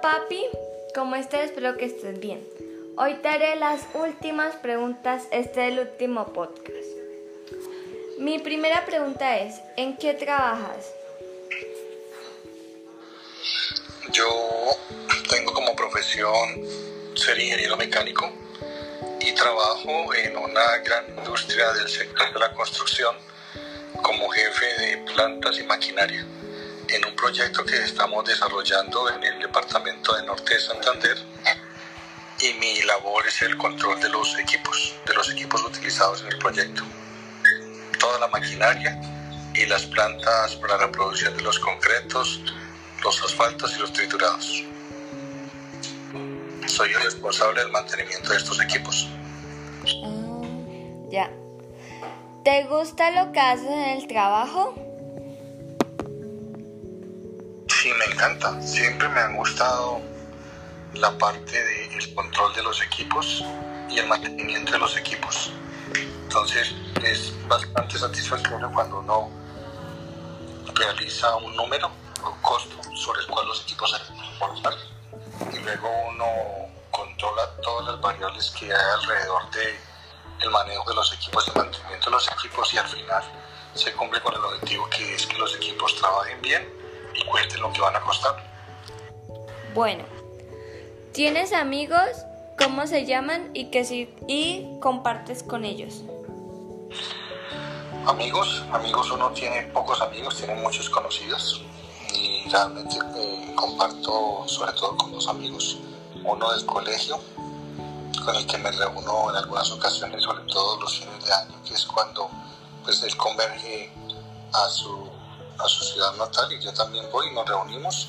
Papi, ¿cómo estás? Espero que estés bien. Hoy te haré las últimas preguntas, este es el último podcast. Mi primera pregunta es, ¿en qué trabajas? Yo tengo como profesión ser ingeniero mecánico y trabajo en una gran industria del sector de la construcción como jefe de plantas y maquinaria en un proyecto que estamos desarrollando en el departamento de Norte de Santander y mi labor es el control de los equipos, de los equipos utilizados en el proyecto. Toda la maquinaria y las plantas para la producción de los concretos, los asfaltos y los triturados. Soy el responsable del mantenimiento de estos equipos. Ah, ya. ¿Te gusta lo que haces en el trabajo? Me encanta. Siempre me han gustado la parte del control de los equipos y el mantenimiento de los equipos. Entonces es bastante satisfactorio cuando uno realiza un número, un costo sobre el cual los equipos se reportan y luego uno controla todas las variables que hay alrededor de el manejo de los equipos, el mantenimiento de los equipos y al final se cumple con el objetivo que es que los equipos trabajen bien lo que van a costar. Bueno, ¿tienes amigos? ¿Cómo se llaman y que si y compartes con ellos? Amigos, amigos uno tiene pocos amigos, tiene muchos conocidos y realmente eh, comparto sobre todo con dos amigos, uno del colegio con el que me reúno en algunas ocasiones, sobre todo los fines de año, que es cuando pues él converge a su a su ciudad natal y yo también voy y nos reunimos.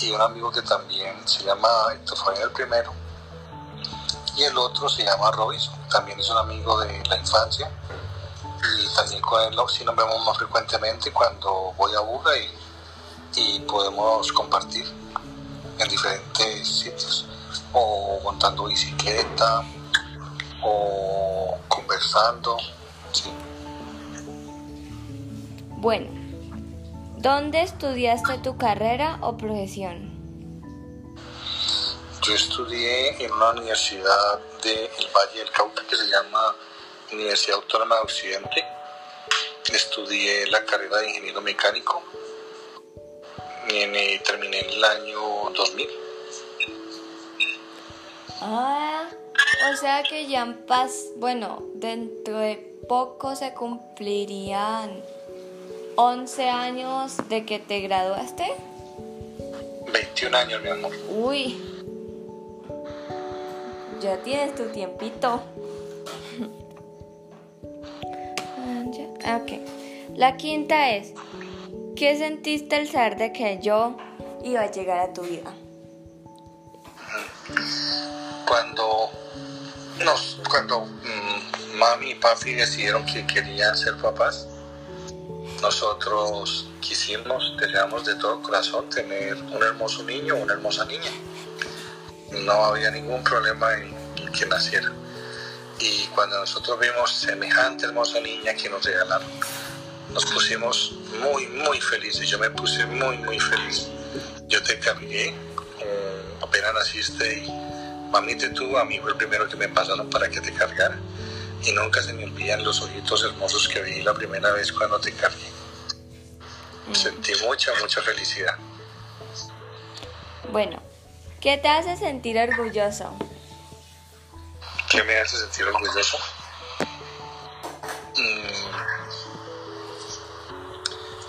Y un amigo que también se llama Héctor Fabián el primero y el otro se llama Robinson, también es un amigo de la infancia y también con él sí nos vemos más frecuentemente cuando voy a Buga y, y podemos compartir en diferentes sitios o montando bicicleta o conversando. Sí. Bueno, ¿Dónde estudiaste tu carrera o profesión? Yo estudié en una universidad del Valle del Cauca que se llama Universidad Autónoma de Occidente. Estudié la carrera de ingeniero mecánico y terminé en el año 2000. Ah, o sea que ya en paz, bueno, dentro de poco se cumplirían 11 años de que te graduaste. 21 años, mi amor. Uy. Ya tienes tu tiempito. Ah, ok. La quinta es, ¿qué sentiste al saber de que yo iba a llegar a tu vida? Cuando nos, cuando mm, mami y papi decidieron que querían ser papás, nosotros quisimos, deseamos de todo corazón tener un hermoso niño una hermosa niña. No había ningún problema en que naciera. Y cuando nosotros vimos semejante hermosa niña que nos regalaron, nos pusimos muy, muy felices. Yo me puse muy, muy feliz. Yo te cargué, eh, apenas naciste y mamite tú, a mí fue el primero que me pasaron para que te cargara y nunca se me olvidan los ojitos hermosos que vi la primera vez cuando te cargué. Sentí mucha, mucha felicidad. Bueno, ¿qué te hace sentir orgulloso? ¿Qué me hace sentir orgulloso? Mm.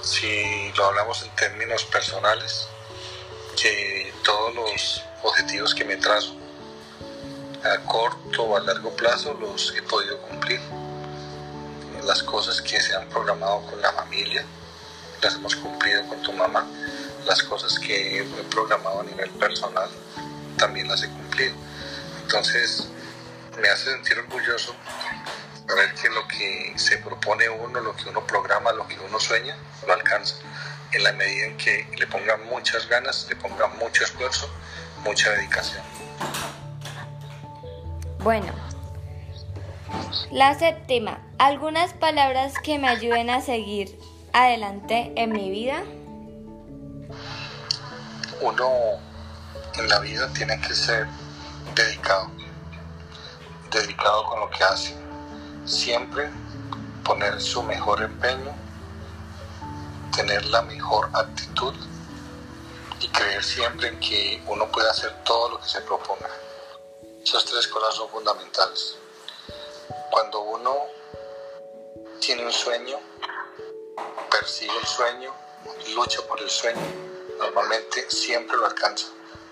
Si lo hablamos en términos personales, que todos los objetivos que me trazo a corto o a largo plazo los he podido cumplir. Las cosas que se han programado con la familia, las hemos cumplido con tu mamá. Las cosas que he programado a nivel personal, también las he cumplido. Entonces, me hace sentir orgulloso saber que lo que se propone uno, lo que uno programa, lo que uno sueña, lo alcanza. En la medida en que le ponga muchas ganas, le ponga mucho esfuerzo, mucha dedicación. Bueno, la séptima, algunas palabras que me ayuden a seguir adelante en mi vida. Uno en la vida tiene que ser dedicado, dedicado con lo que hace. Siempre poner su mejor empeño, tener la mejor actitud y creer siempre en que uno puede hacer todo lo que se proponga. Esas tres cosas son fundamentales. Cuando uno tiene un sueño, persigue el sueño, lucha por el sueño, normalmente siempre lo alcanza,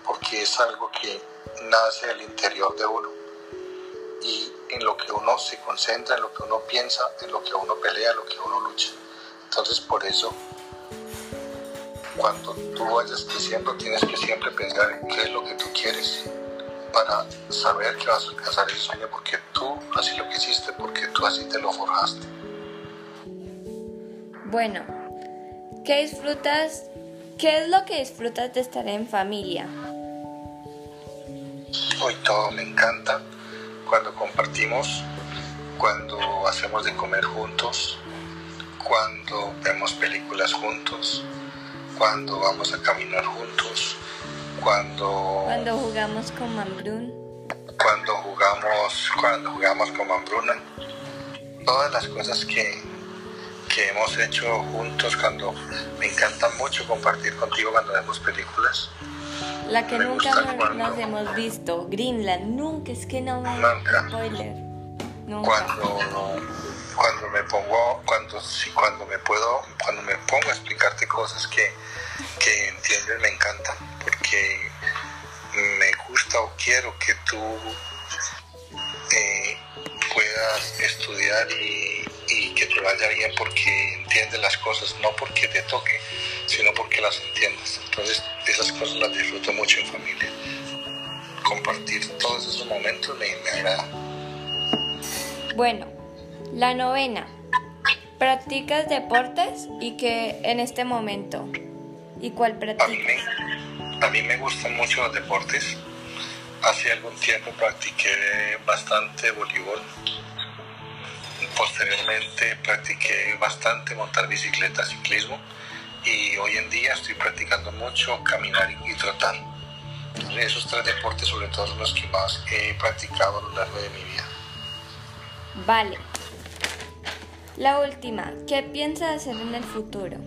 porque es algo que nace del interior de uno y en lo que uno se concentra, en lo que uno piensa, en lo que uno pelea, en lo que uno lucha. Entonces por eso cuando tú vayas creciendo tienes que siempre pensar en qué es lo que tú quieres para saber que vas a alcanzar ese sueño porque tú así lo quisiste, porque tú así te lo forjaste. Bueno, ¿qué disfrutas? ¿Qué es lo que disfrutas de estar en familia? Hoy todo me encanta cuando compartimos, cuando hacemos de comer juntos, cuando vemos películas juntos, cuando vamos a caminar juntos, cuando... Cuando jugamos con Mambrún. Cuando jugamos, cuando jugamos con Mambruna. Todas las cosas que, que hemos hecho juntos, cuando me encanta mucho compartir contigo cuando vemos películas. La que nunca nos, hemos visto, Greenland, nunca, es que no me... Nunca. Spoiler. Nunca. Cuando cuando me pongo, cuando, cuando me puedo, cuando me pongo a explicarte cosas que, que entiendes, me encanta, porque me gusta o quiero que tú eh, puedas estudiar y, te vaya bien porque entiendes las cosas, no porque te toque, sino porque las entiendes. Entonces, esas cosas las disfruto mucho en familia. Compartir todos esos momentos me, me agrada. Bueno, la novena. ¿Practicas deportes y qué en este momento? ¿Y cuál practicas? A mí, me, gustan mucho los deportes. Hace algún tiempo practiqué bastante voleibol. Posteriormente practiqué bastante montar bicicleta, ciclismo. Y hoy en día estoy practicando mucho caminar y trotar. Esos tres deportes sobre todo son los que más he practicado a lo largo de mi vida. Vale. La última, ¿qué piensas hacer en el futuro?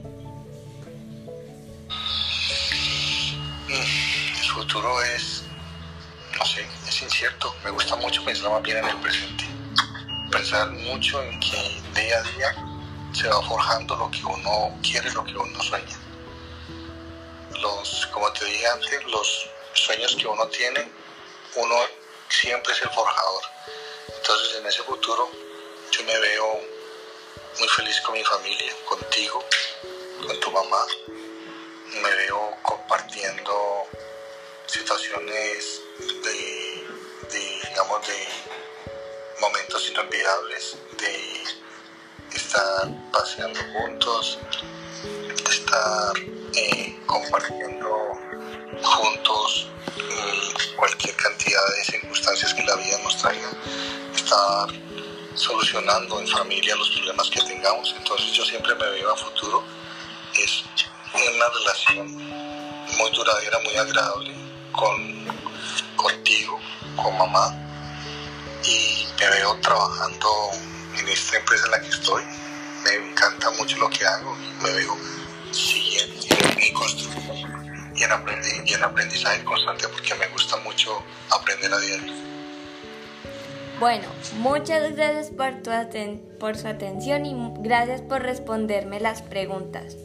El futuro es, no sé, es incierto. Me gusta mucho pensar más bien en el presente. Pensar mucho en que día a día se va forjando lo que uno quiere, lo que uno sueña. Los, como te dije antes, los sueños que uno tiene, uno siempre es el forjador. Entonces en ese futuro yo me veo muy feliz con mi familia, contigo, con tu mamá. Me veo compartiendo situaciones de, digamos, de momentos inolvidables, de estar paseando juntos, de estar eh, compartiendo juntos mm, cualquier cantidad de circunstancias que la vida nos traiga, estar solucionando en familia los problemas que tengamos. Entonces yo siempre me veo a futuro. Es una relación muy duradera, muy agradable con, contigo, con mamá. Me veo trabajando en esta empresa en la que estoy. Me encanta mucho lo que hago y me veo siguiendo y construyendo y en, aprendizaje constante porque me gusta mucho aprender a diario. Bueno, muchas gracias por, tu por su atención y gracias por responderme las preguntas.